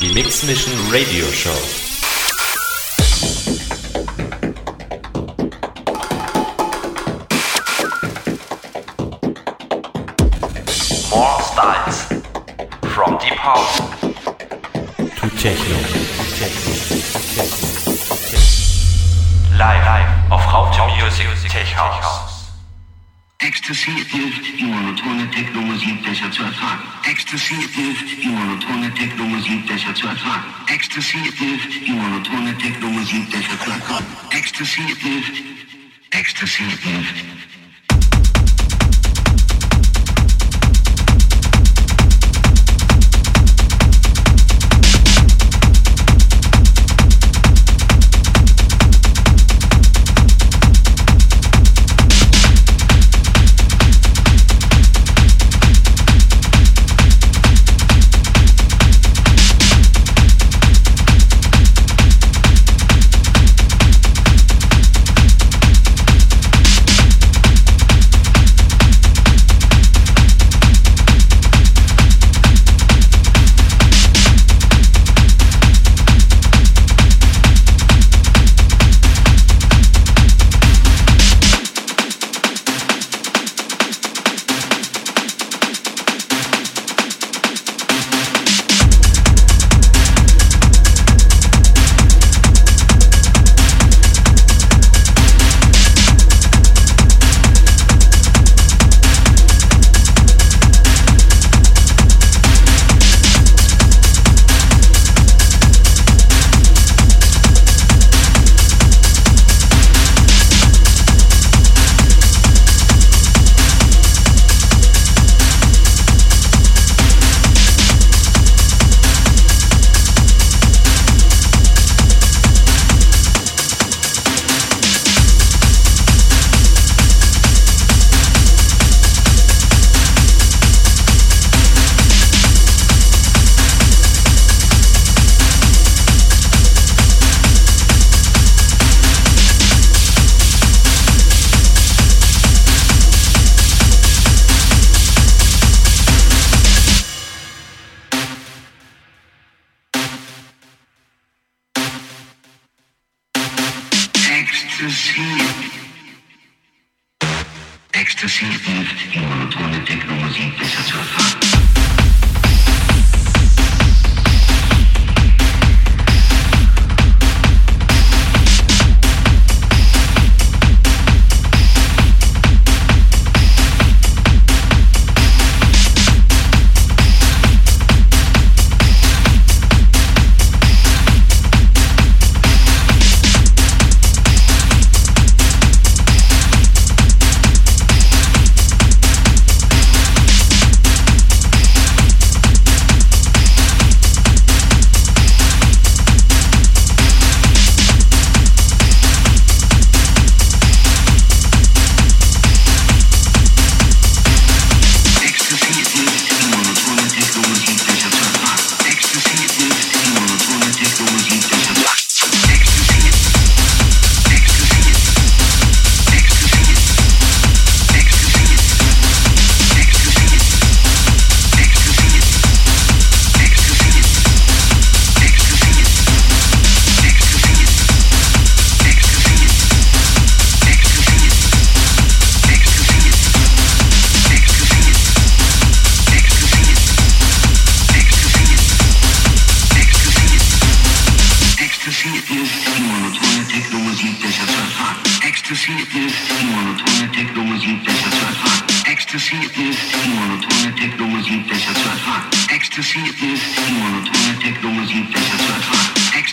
Die Mix Mission Radio Show. More styles. From deep house To Techno. live, live auf Raute Music Tech House. Ecstasy hilft, die monotone Techno-Musik besser zu ertragen. Ecstasy hilft, die monotone Techno-Musik besser zu ertragen. Ecstasy hilft, die monotone Techno-Musik besser zu ertragen. Ecstasy hilft, Ecstasy hilft.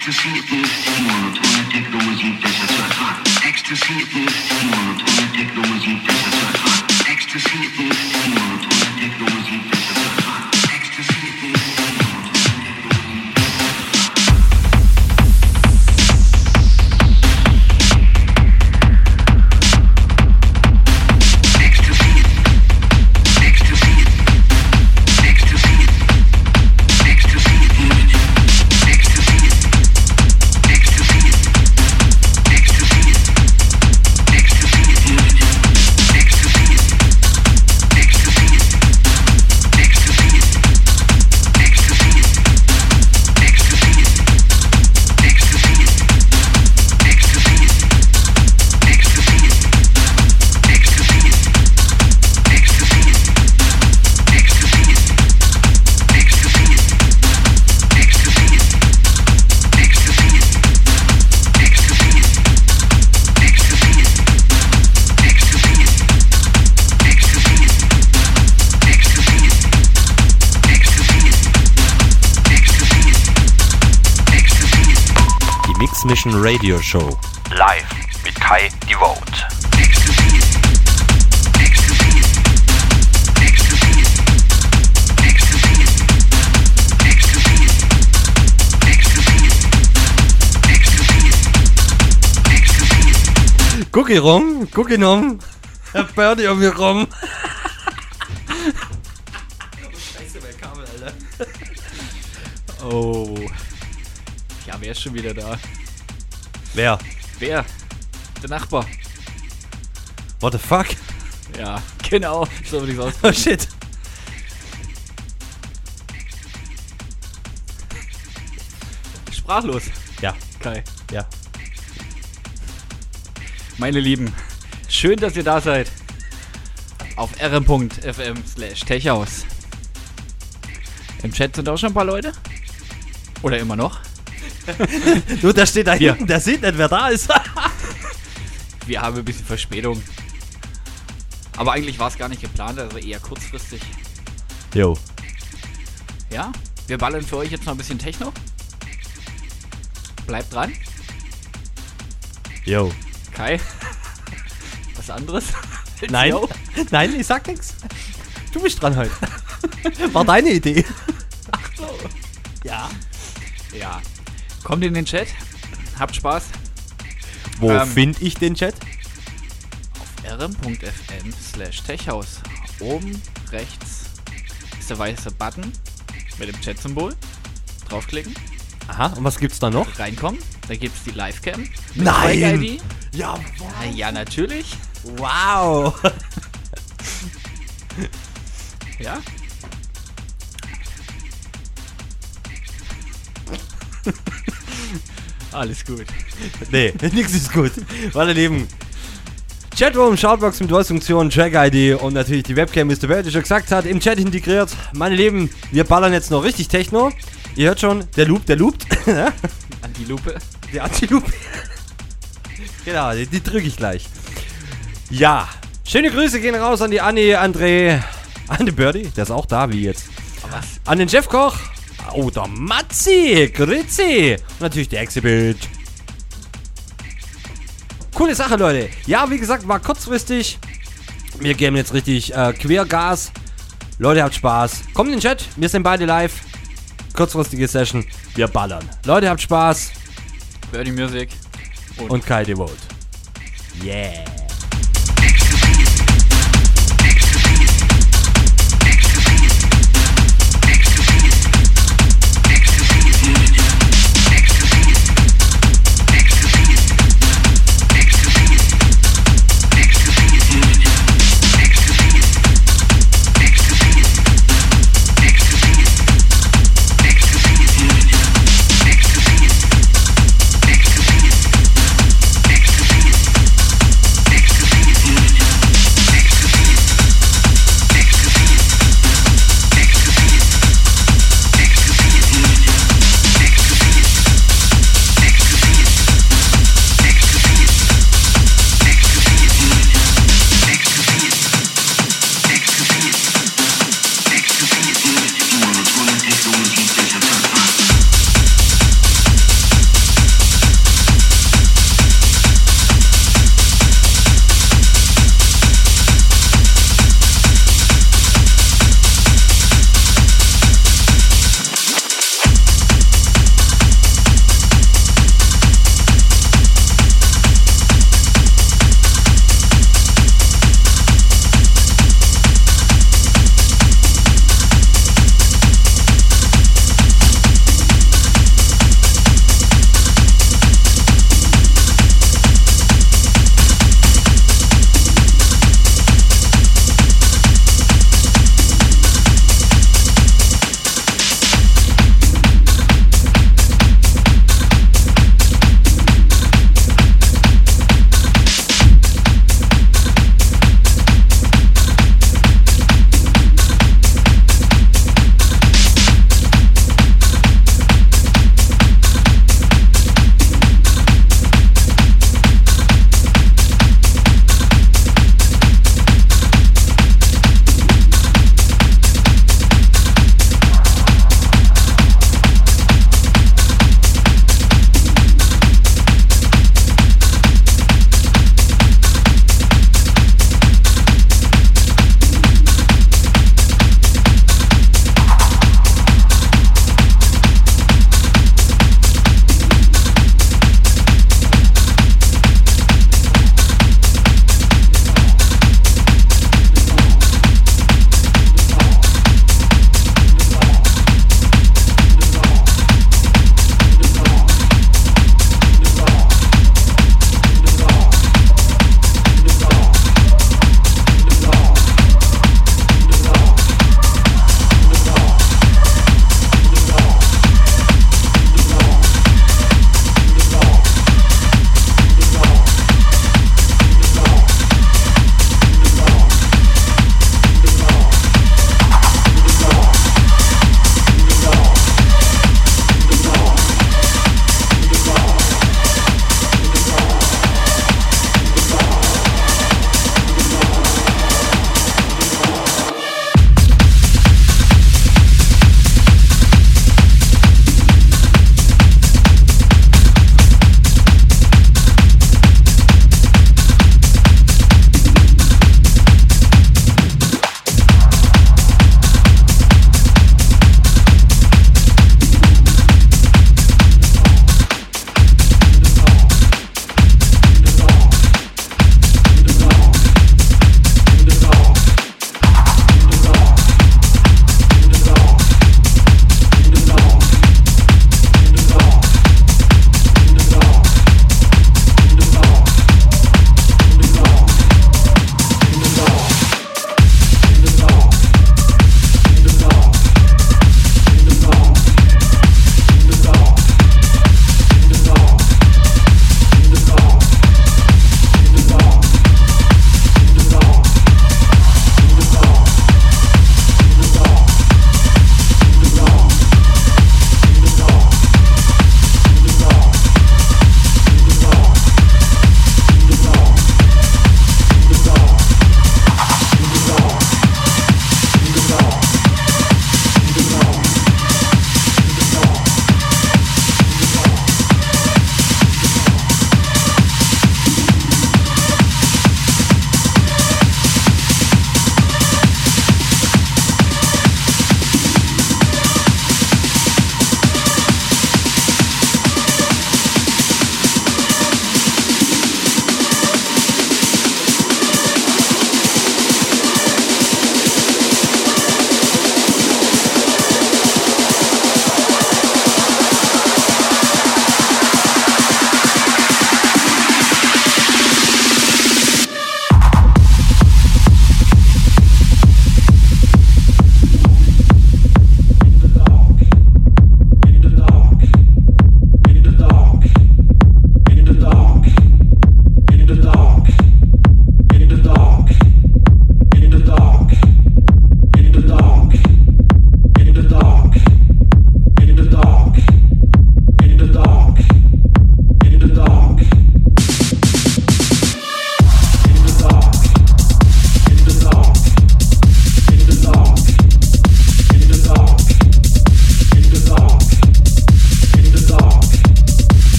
Ecstasy is monotone technology pesacakar. Ecstasy is monotone technology pesacakar. Ecstasy is monotone technology pesacakar. Transmission Radio Show. Live mit Kai Devote. Guck ihn rum, guck ihn um. Er Birdie um mich rum. Oh. Ja, wer ist schon wieder da? Wer? Wer? Der Nachbar. What the fuck? Ja, genau. So würde ich aus. Oh shit. Sprachlos. Ja, Kai. ja. Meine Lieben, schön, dass ihr da seid. Auf rm.fm slash techhaus. Im Chat sind auch schon ein paar Leute. Oder immer noch. Du, der steht da Hier. hinten, der sieht nicht, wer da ist. Wir haben ein bisschen Verspätung. Aber eigentlich war es gar nicht geplant, also eher kurzfristig. Jo. Ja, wir ballern für euch jetzt noch ein bisschen Techno. Bleibt dran. Jo. Kai. Was anderes? Nein, nein, ich sag nix. Du bist dran heute. War deine Idee. Ja. Ja. Kommt in den Chat. Habt Spaß. Wo Ähm. find ich den Chat? rm.fm slash techhaus. Oben rechts ist der weiße Button mit dem Chat-Symbol. Draufklicken, Aha, und was gibt's da noch? reinkommen. Da gibt es die Livecam. Nein! Ja, Ah, Ja, natürlich. wow. Ja. Alles gut. Nee, nix ist gut. Meine Lieben. Chatroom, Shoutbox mit Voice-Funktion, Track-ID und natürlich die Webcam, wie es der Welt schon gesagt hat, im Chat integriert. Meine Lieben, wir ballern jetzt noch richtig Techno. Ihr hört schon, der Loop, der loopt. An die Lupe. Der Anti-Loop. genau, die, die drücke ich gleich. Ja, schöne Grüße gehen raus an die Anni, André, an den Birdie, der ist auch da, wie jetzt. Was? An den Jeff Koch. Oh, der Matzi, Grüezi. Und natürlich der Exhibit. Coole Sache, Leute. Ja, wie gesagt, war kurzfristig. Wir geben jetzt richtig äh, Quergas. Leute, habt Spaß. Kommt in den Chat. Wir sind beide live. Kurzfristige Session. Wir ballern. Leute, habt Spaß. Birdie Music. Und Kai Devote. Yeah.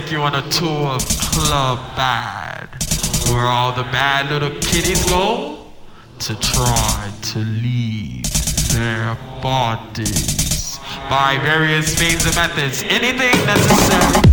take you on a tour of Club Bad, where all the bad little kitties go to try to leave their bodies by various means and methods, anything necessary.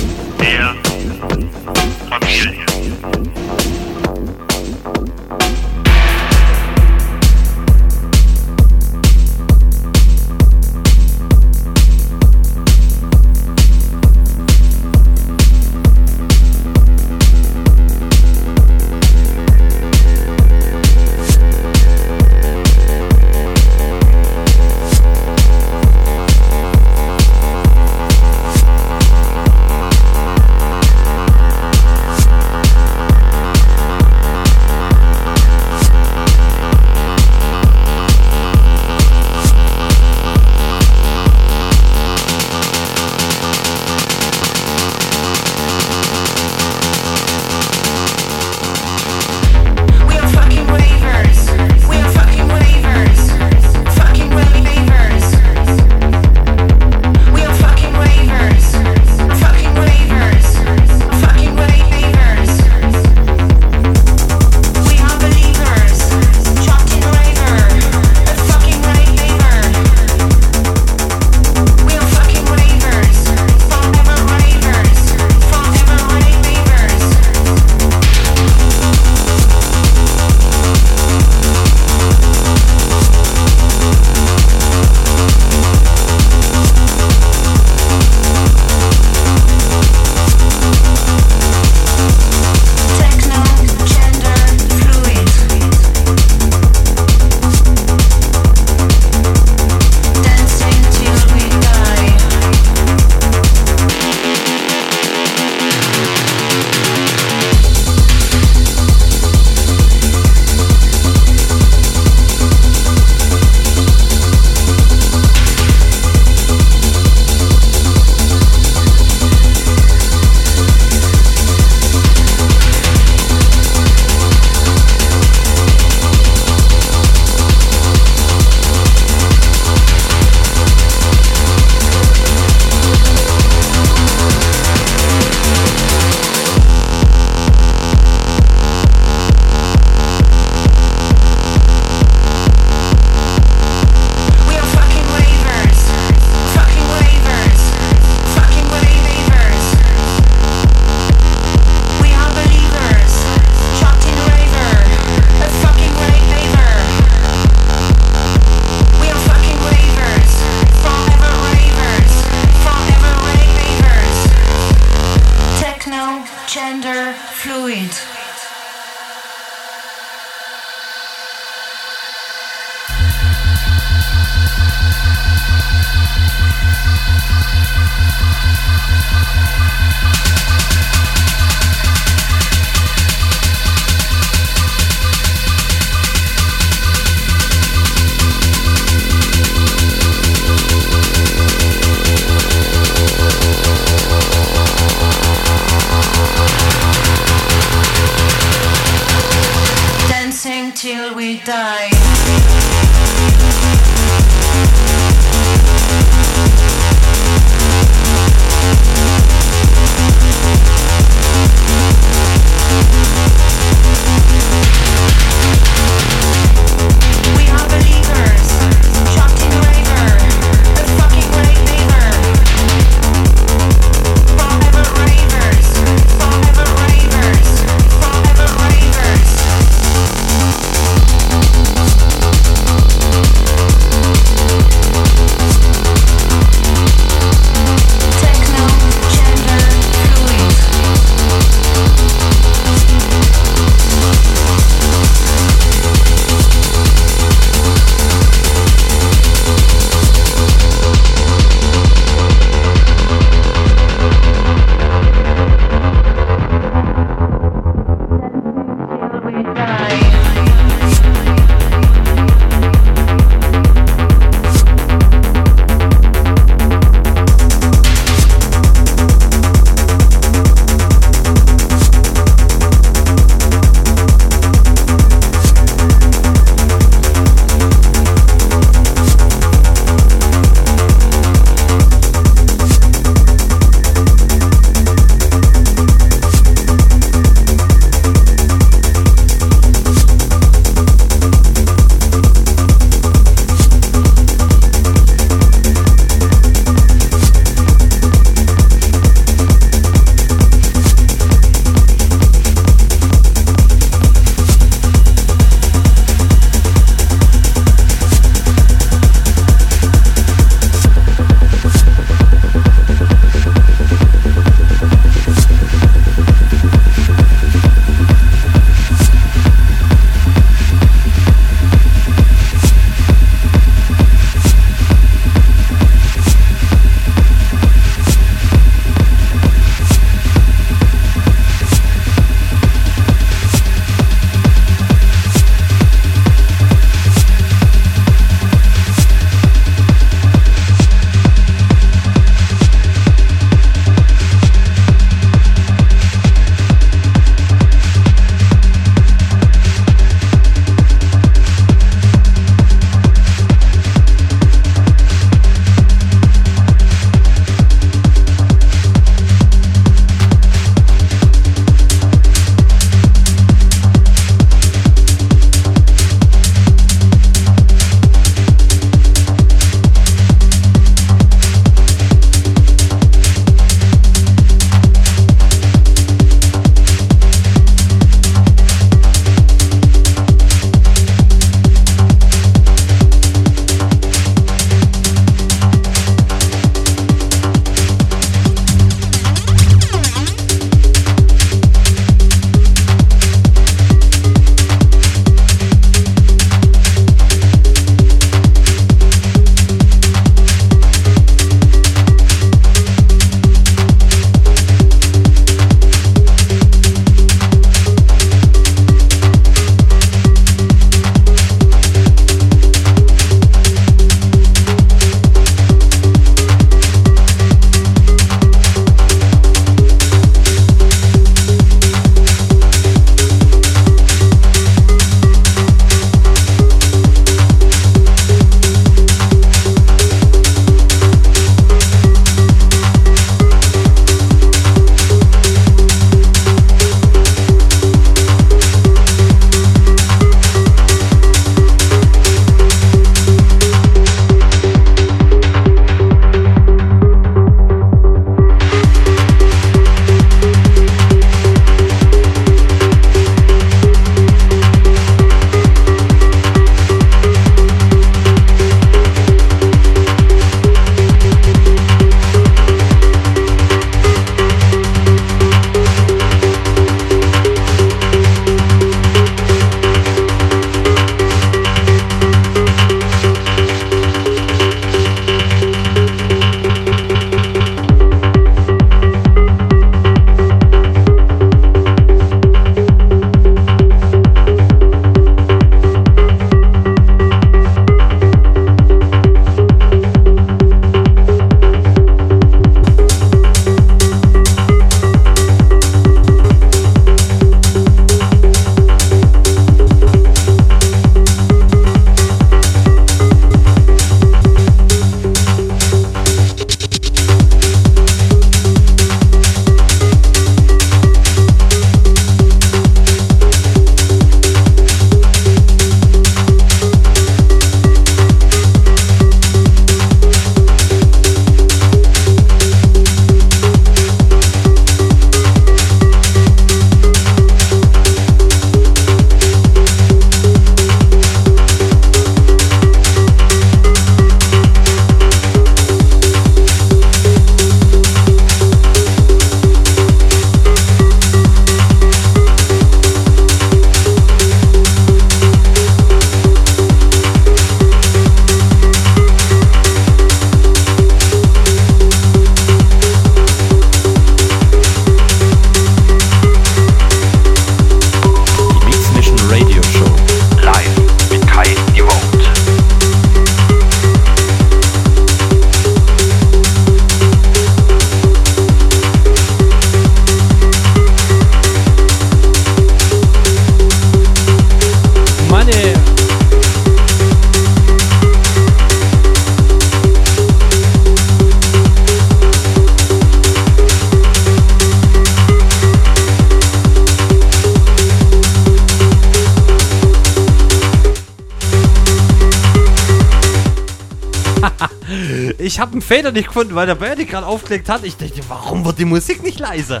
Fader nicht gefunden, weil der Birdie gerade aufgelegt hat. Ich dachte, warum wird die Musik nicht leiser?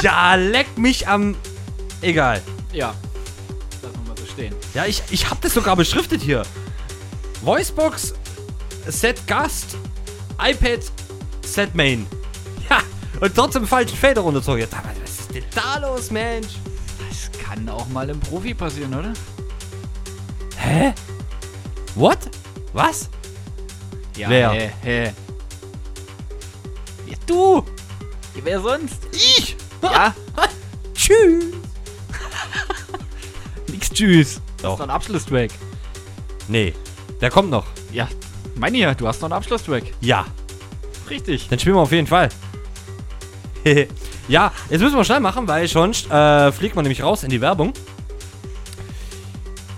ja, leck mich am. Egal. Ja. Lass mal so stehen. Ja, ich, ich habe das sogar beschriftet hier. Voicebox, Set Gast, iPad, Set Main. Ja, und trotzdem falschen Fader runterzogen. Was ist denn da los, Mensch? Das kann auch mal im Profi passieren, oder? Hä? What? Was? Ja, Wer? Hä, hä. Ja, du! Wer sonst? Ich? Ja, Tschüss. nix tschüss. Das ist doch ein Abschlusstrack. Nee, der kommt noch. Ja, meine ja, du hast noch einen Abschlusstrack. Ja, Richtig. dann spielen wir auf jeden Fall. ja, jetzt müssen wir schnell machen, weil sonst äh, fliegt man nämlich raus in die Werbung.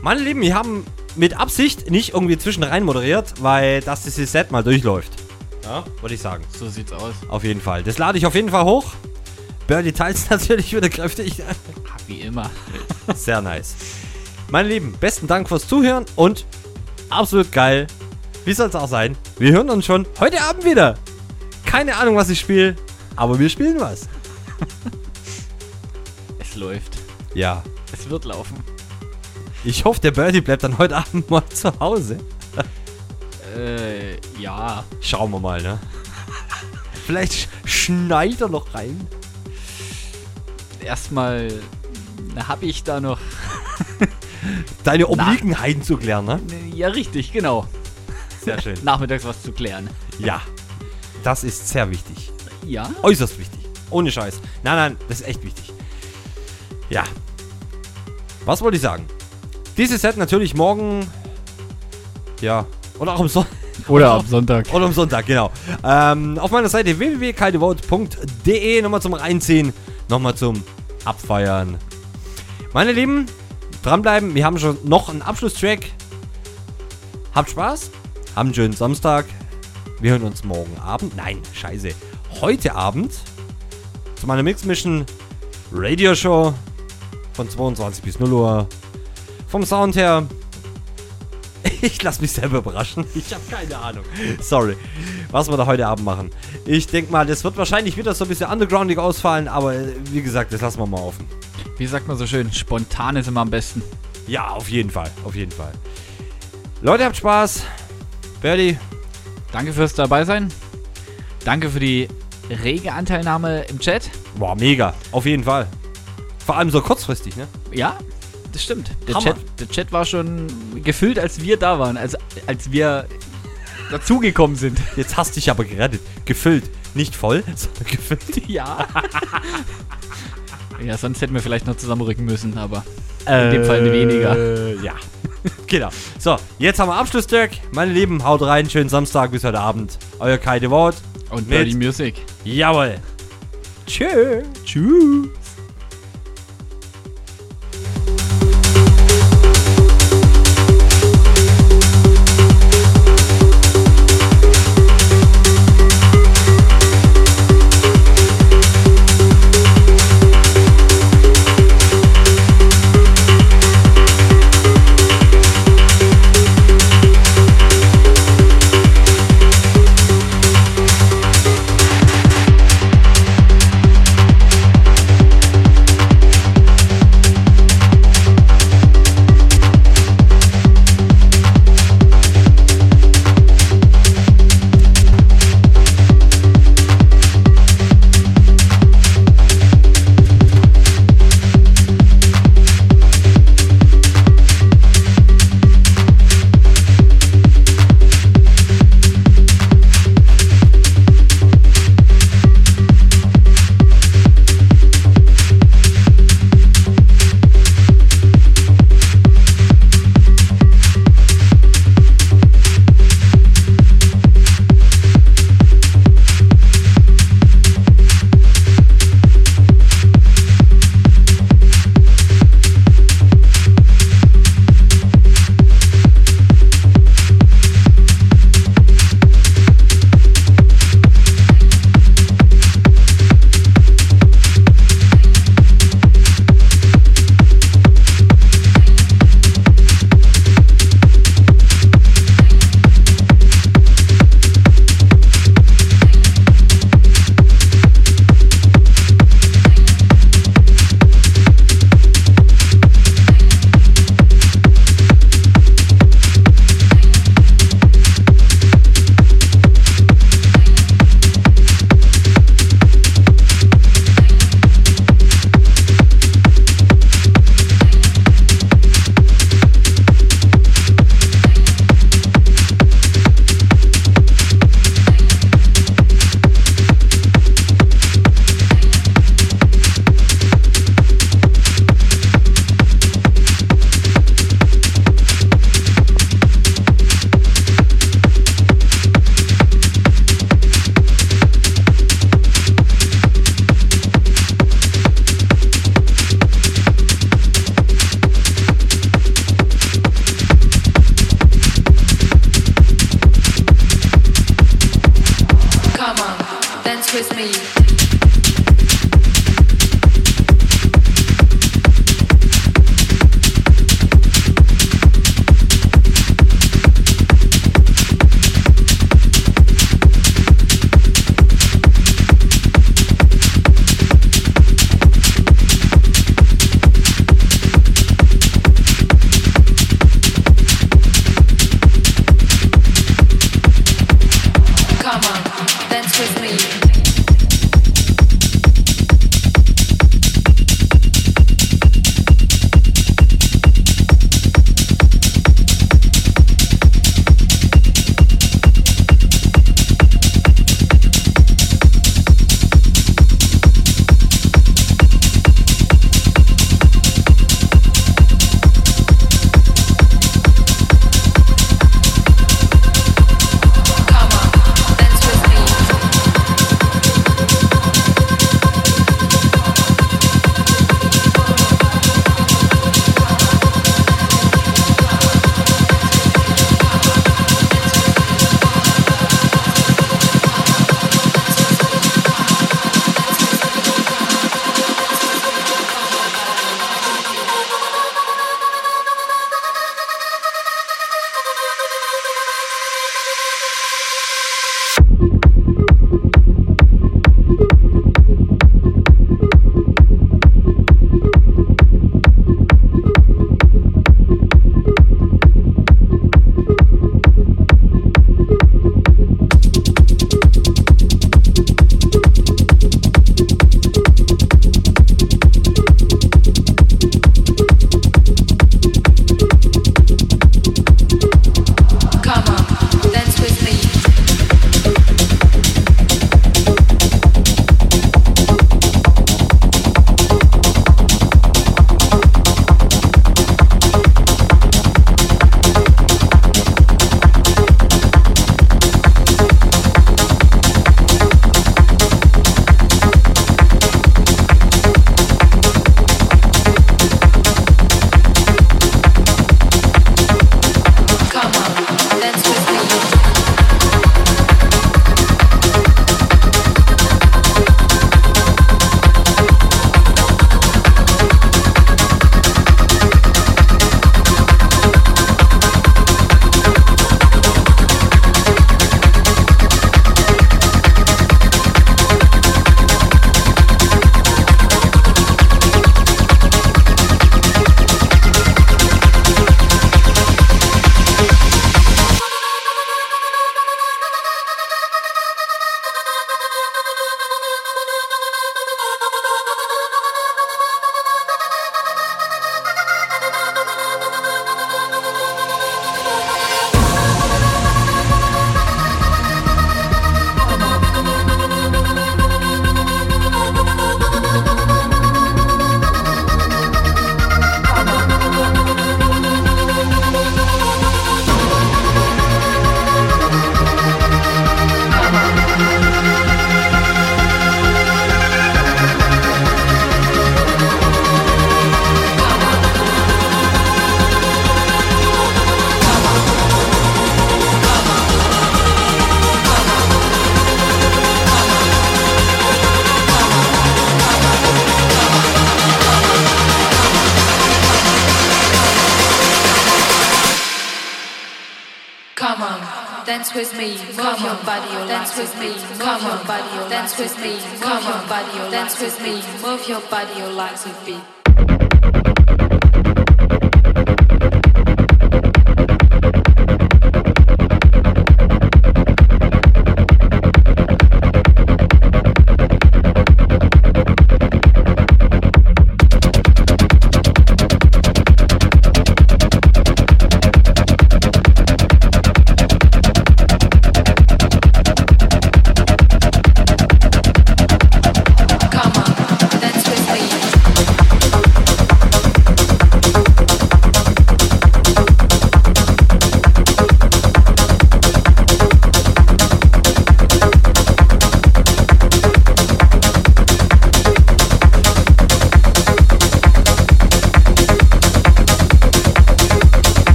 Meine Lieben, wir haben mit Absicht nicht irgendwie zwischen rein moderiert, weil das dieses Set mal durchläuft. Ja, würde ich sagen. So sieht's aus. Auf jeden Fall. Das lade ich auf jeden Fall hoch. Birdie teilt natürlich wieder kräftig. Wie immer. Sehr nice. Meine Lieben, besten Dank fürs Zuhören und absolut geil. Wie soll es auch sein? Wir hören uns schon heute Abend wieder. Keine Ahnung, was ich spiele, aber wir spielen was. Es läuft. Ja. Es wird laufen. Ich hoffe, der Birdie bleibt dann heute Abend mal zu Hause. Äh, ja. Schauen wir mal, ne? Vielleicht sch schneit er noch rein. Erstmal habe ich da noch. Deine Obliegenheiten zu klären, ne? Ja, richtig, genau. Sehr schön. Nachmittags was zu klären. Ja. Das ist sehr wichtig. Ja? Äußerst wichtig. Ohne Scheiß. Nein, nein, das ist echt wichtig. Ja. Was wollte ich sagen? Dieses Set natürlich morgen. Ja. Oder auch am Sonntag. Oder am Sonntag. Oder am Sonntag, genau. Ähm, auf meiner Seite www.kaltevote.de nochmal zum Reinziehen, nochmal zum Abfeiern. Meine Lieben, dranbleiben. Wir haben schon noch einen Abschlusstrack. Habt Spaß. Habt einen schönen Samstag. Wir hören uns morgen Abend. Nein, scheiße. Heute Abend zu meiner Mix Mission Radio Show von 22 bis 0 Uhr. Vom Sound her ich lasse mich selber überraschen. Ich habe keine Ahnung. Sorry. Was wir da heute Abend machen. Ich denke mal, das wird wahrscheinlich wieder so ein bisschen undergroundig ausfallen, aber äh, wie gesagt, das lassen wir mal offen. Wie sagt man so schön? Spontan ist immer am besten. Ja, auf jeden Fall. Auf jeden Fall. Leute, habt Spaß. Birdie, Danke fürs dabei sein. Danke für die rege Anteilnahme im Chat. Boah, mega. Auf jeden Fall. Vor allem so kurzfristig, ne? Ja, das stimmt. Der Hammer. Chat, der Chat war schon gefüllt, als wir da waren. Also, als wir dazugekommen sind. Jetzt hast dich aber gerettet. Gefüllt. Nicht voll, sondern gefüllt. Ja. ja, sonst hätten wir vielleicht noch zusammenrücken müssen, aber in dem Fall weniger. Äh, ja. genau. So, jetzt haben wir Abschlusstag. Meine Lieben, haut rein. Schönen Samstag bis heute Abend. Euer Kai Devote. Und Dirty Music. Jawohl. Tschö. Tschüss.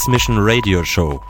Mix Mission Radio Show.